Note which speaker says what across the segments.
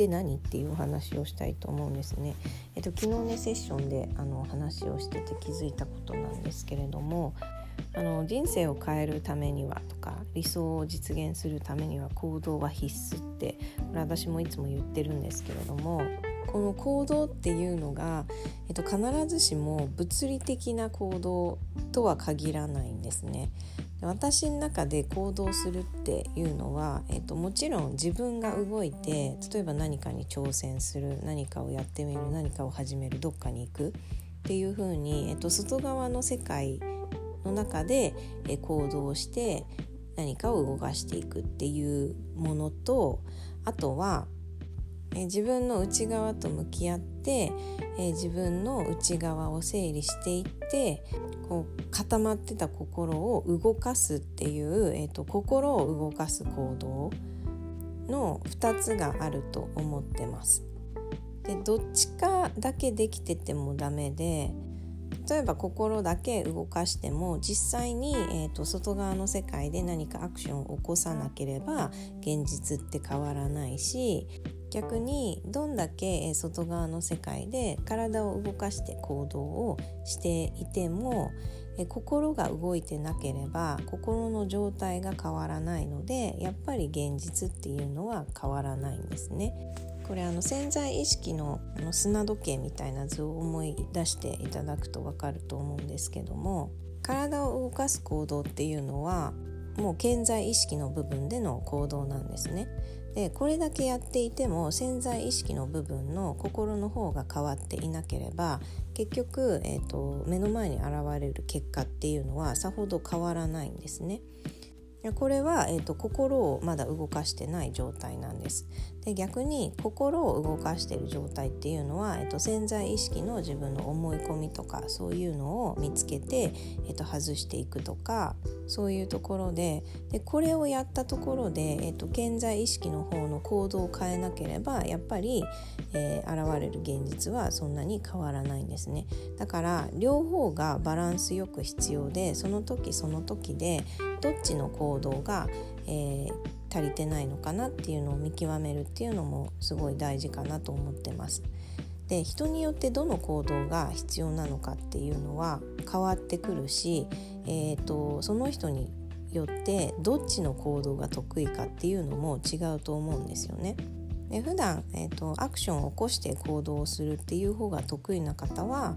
Speaker 1: って何っていうお話をしたいと思うんですね。えっと、昨日ねセッションであの話をしてて気づいたことなんですけれどもあの人生を変えるためにはとか理想を実現するためには行動は必須ってこれ私もいつも言ってるんですけれどもこの行動っていうのが、えっと、必ずしも物理的な行動とは限らないんですね。私の中で行動するっていうのは、えっと、もちろん自分が動いて例えば何かに挑戦する何かをやってみる何かを始めるどっかに行くっていうふうに、えっと、外側の世界の中で、行動して何かを動かしていくっていうものとあとはえ自分の内側と向き合って、え自分の内側を整理していってこう固まってた心を動かすっていう、えーと、心を動かす行動の2つがあると思ってます。でどっちかだけできててもダメで例えば心だけ動かしても実際に、えーと外側の世界で何かアクションを起こさなければ現実って変わらないし逆にどんだけ外側の世界で体を動かして行動をしていても心が動いてなければ心の状態が変わらないのでやっぱり現実っていうのは変わらないんですね。これあの潜在意識のあの砂時計みたいな図を思い出していただくと分かると思うんですけども体を動かす行動っていうのはもう健在意識の部分での行動なんですね。でこれだけやっていても潜在意識の部分の心の方が変わっていなければ結局、えーと、目の前に現れる結果っていうのはさほど変わらないんですね。これは、えーと、心をまだ動かしてない状態なんです。で逆に心を動かしている状態っていうのは、えーと、潜在意識の自分の思い込みとかそういうのを見つけて、えー、と外していくとかそういうところででこれをやったところで、えー、と現在意識の方の行動を変えなければやっぱり、えー、現れる現実はそんなに変わらないんですね。だから両方がバランスよく必要でその時その時でどっちの行動が、えー、足りてないのかなっていうのを見極めるっていうのもすごい大事かなと思ってます。で人によってどの行動が必要なのかっていうのは変わってくるし、えーと、その人によってどっちの行動が得意かっていうのも違うと思うんですよね。で普段、えーとアクションを起こして行動をするっていう方が得意な方は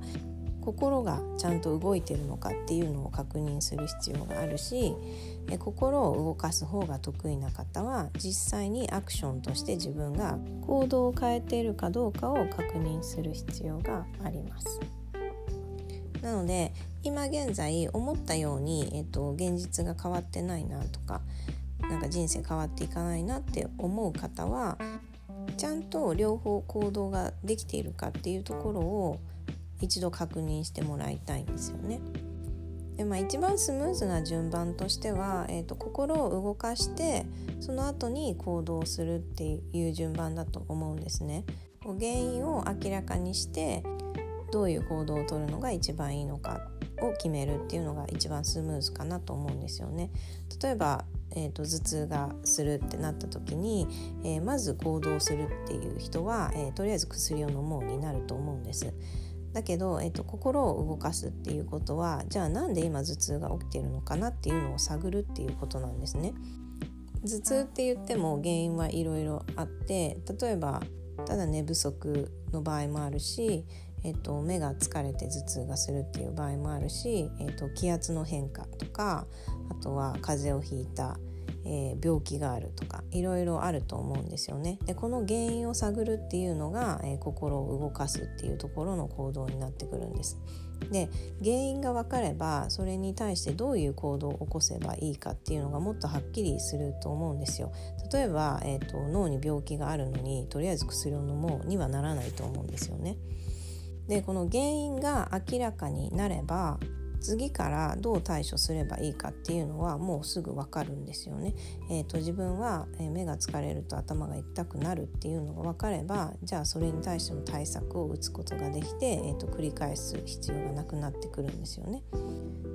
Speaker 1: 心がちゃんと動いてるのかっていうのを確認する必要があるし心を動かす方が得意な方は実際にアクションとして自分が行動を変えているかどうかを確認する必要があります。なので今現在思ったように、えっと、現実が変わってないなとかなんか人生変わっていかないなって思う方はちゃんと両方行動ができているかっていうところを一度確認してもらいたいんですよね。でまあ、一番スムーズな順番としては、えーと、心を動かしてその後に行動するっていう順番だと思うんですね。原因を明らかにしてどういう行動をとるのが一番いいのかを決めるっていうのが一番スムーズかなと思うんですよね。例えばえーと、頭痛がするってなった時に、えー、まず行動するっていう人は、えー、とりあえず薬を飲もうになると思うんです。だけど、えっと、心を動かすっていうことはじゃあなんで今頭痛が起きてるのかなっていうのを探るっていうことなんですね。頭痛って言っても原因はいろいろあって例えばただ寝不足の場合もあるし、えっと、目が疲れて頭痛がするっていう場合もあるし、えっと、気圧の変化とかあとは風邪をひいたえー、病気があるとかいろいろあると思うんですよね。でこの原因を探るっていうのが、えー、心を動かすっていうところの行動になってくるんです。で原因が分かればそれに対してどういう行動を起こせばいいかっていうのがもっとはっきりすると思うんですよ。例えば、えーと、脳に病気があるのにとりあえず薬を飲もうにはならないと思うんですよね。でこの原因が明らかになれば次からどう対処すればいいかっていうのはもうすぐ分かるんですよね。えーと、自分は目が疲れると頭が痛くなるっていうのが分かればじゃあそれに対しての対策を打つことができて、えーと、繰り返す必要がなくなってくるんですよね。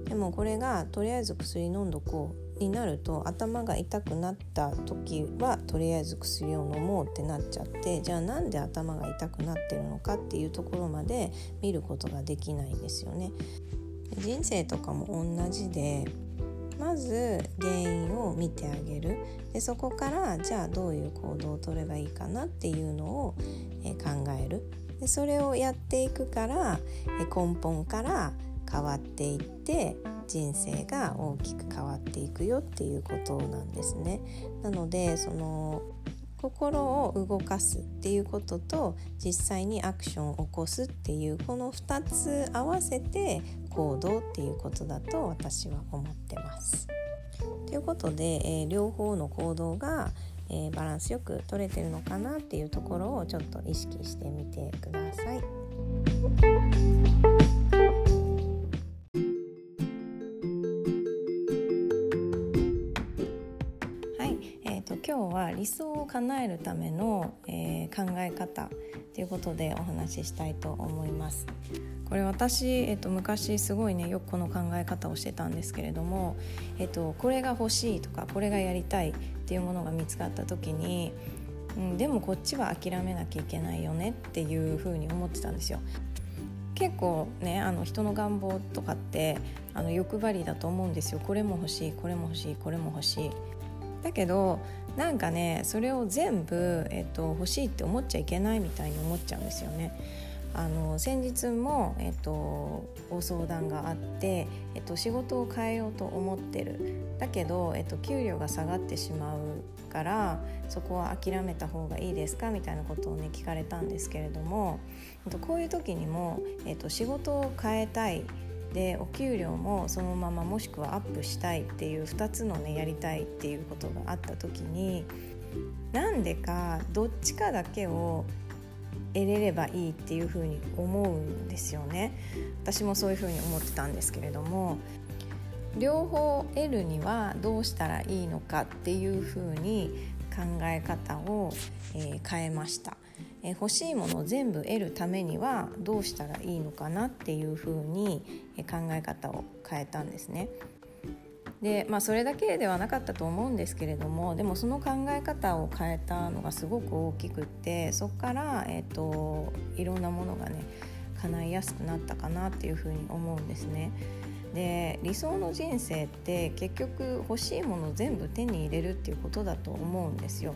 Speaker 1: でもこれがとりあえず薬飲んどこうになると頭が痛くなった時はとりあえず薬を飲もうってなっちゃってじゃあなんで頭が痛くなってるのかっていうところまで見ることができないんですよね。人生とかも同じでまず原因を見てあげるでそこからじゃあどういう行動をとればいいかなっていうのを、え考えるでそれをやっていくから、え根本から変わっていって人生が大きく変わっていくよっていうことなんですね。なのでその心を動かすっていうことと実際にアクションを起こすっていうこの2つ合わせて行動っていうことだと私は思ってます。ということで、えー、両方の行動が、えー、バランスよく取れてるのかなっていうところをちょっと意識してみてください。は理想を叶えるための、えー、考え方ということでお話ししたいと思います。これ私、えっと、昔すごいねよくこの考え方をしてたんですけれども、えっと、これが欲しいとかこれがやりたいっていうものが見つかった時に、うん、でもこっちは諦めなきゃいけないよねっていうふうに思ってたんですよ。結構ねあの人の願望とかってあの欲張りだと思うんですよこれも欲しいこれも欲しいこれも欲しいだけどなんかねそれを全部、えっと、欲しいって思っちゃいけないみたいに思っちゃうんですよね。あの先日も、えっと、ご相談があって、えっと、仕事を変えようと思ってるだけど、えっと、給料が下がってしまうからそこは諦めた方がいいですか？みたいなことをね聞かれたんですけれども、えっと、こういう時にも、えっと、仕事を変えたいでお給料もそのままもしくはアップしたいっていう2つのねやりたいっていうことがあった時になんでかどっちかだけを得れればいいっていうふうに思うんですよね私もそういうふうに思ってたんですけれども両方得るにはどうしたらいいのかっていうふうに考え方を、えー、変えました。え欲しいものを全部得るためにはどうしたらいいのかなっていうふうに考え方を変えたんですね。でまあそれだけではなかったと思うんですけれどもでもその考え方を変えたのがすごく大きくってそこから、えーと、いろんなものがね叶いやすくなったかなっていうふうに思うんですね。で理想の人生って結局欲しいものを全部手に入れるっていうことだと思うんですよ。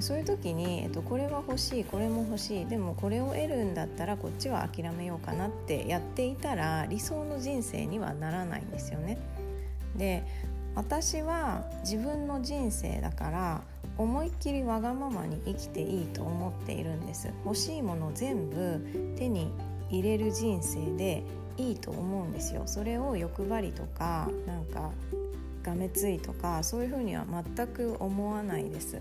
Speaker 1: そういう時に、えっと、これは欲しいこれも欲しいでもこれを得るんだったらこっちは諦めようかなってやっていたら理想の人生にはならないんですよね。で私は自分の人生だから思いっきりわがままに生きていいと思っているんです。欲しいもの全部手に入れる人生でいいと思うんですよ。それを欲張りとかなんかがめついとかそういうふうには全く思わないです。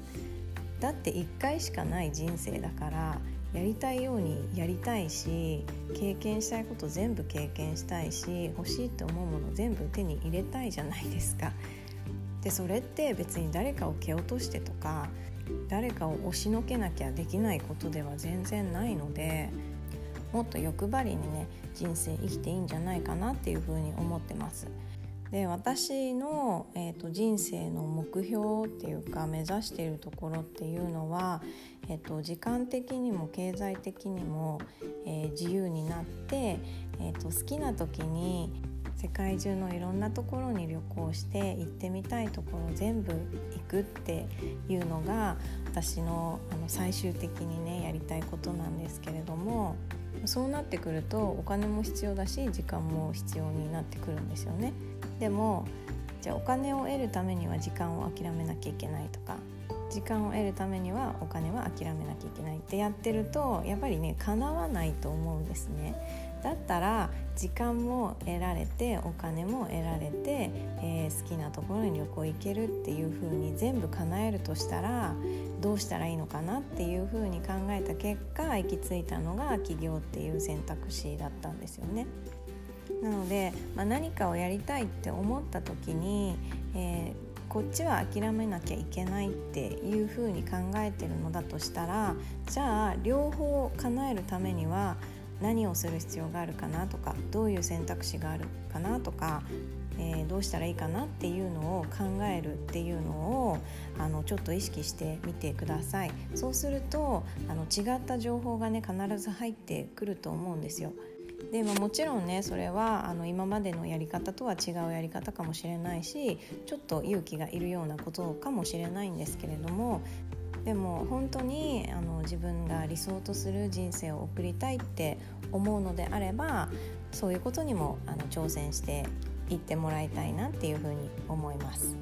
Speaker 1: だって1回しかない人生だからやりたいようにやりたいし経験したいこと全部経験したいし欲しいって思うもの全部手に入れたいじゃないですか。でそれって別に誰かを蹴落としてとか誰かを押しのけなきゃできないことでは全然ないのでもっと欲張りにね人生生きていいんじゃないかなっていうふうに思ってます。で私の、えーと、人生の目標っていうか目指しているところっていうのは、えーと、時間的にも経済的にも、えー、自由になって、えーと、好きな時に世界中のいろんなところに旅行して行ってみたいところ全部行くっていうのが私のあの最終的にねやりたいことなんですけれどもそうなってくるとお金も必要だし時間も必要になってくるんですよね。でもじゃあお金を得るためには時間を諦めなきゃいけないとか時間を得るためにはお金は諦めなきゃいけないってやってるとやっぱりね叶わないと思うんですね。だったら時間も得られてお金も得られて、えー、好きなところに旅行行けるっていう風に全部叶えるとしたらどうしたらいいのかなっていう風に考えた結果行き着いたのが起業っていう選択肢だったんですよね。なので、まあ、何かをやりたいって思った時に、えー、こっちは諦めなきゃいけないっていうふうに考えてるのだとしたらじゃあ両方叶えるためには何をする必要があるかなとかどういう選択肢があるかなとかえー、どうしたらいいかなっていうのを考えるっていうのをあのちょっと意識してみてくださいそうするとあの違った情報がね必ず入ってくると思うんですよ。でももちろんねそれはあの今までのやり方とは違うやり方かもしれないしちょっと勇気がいるようなことかもしれないんですけれどもでも本当にあの自分が理想とする人生を送りたいって思うのであればそういうことにもあの挑戦していってもらいたいなっていうふうに思います。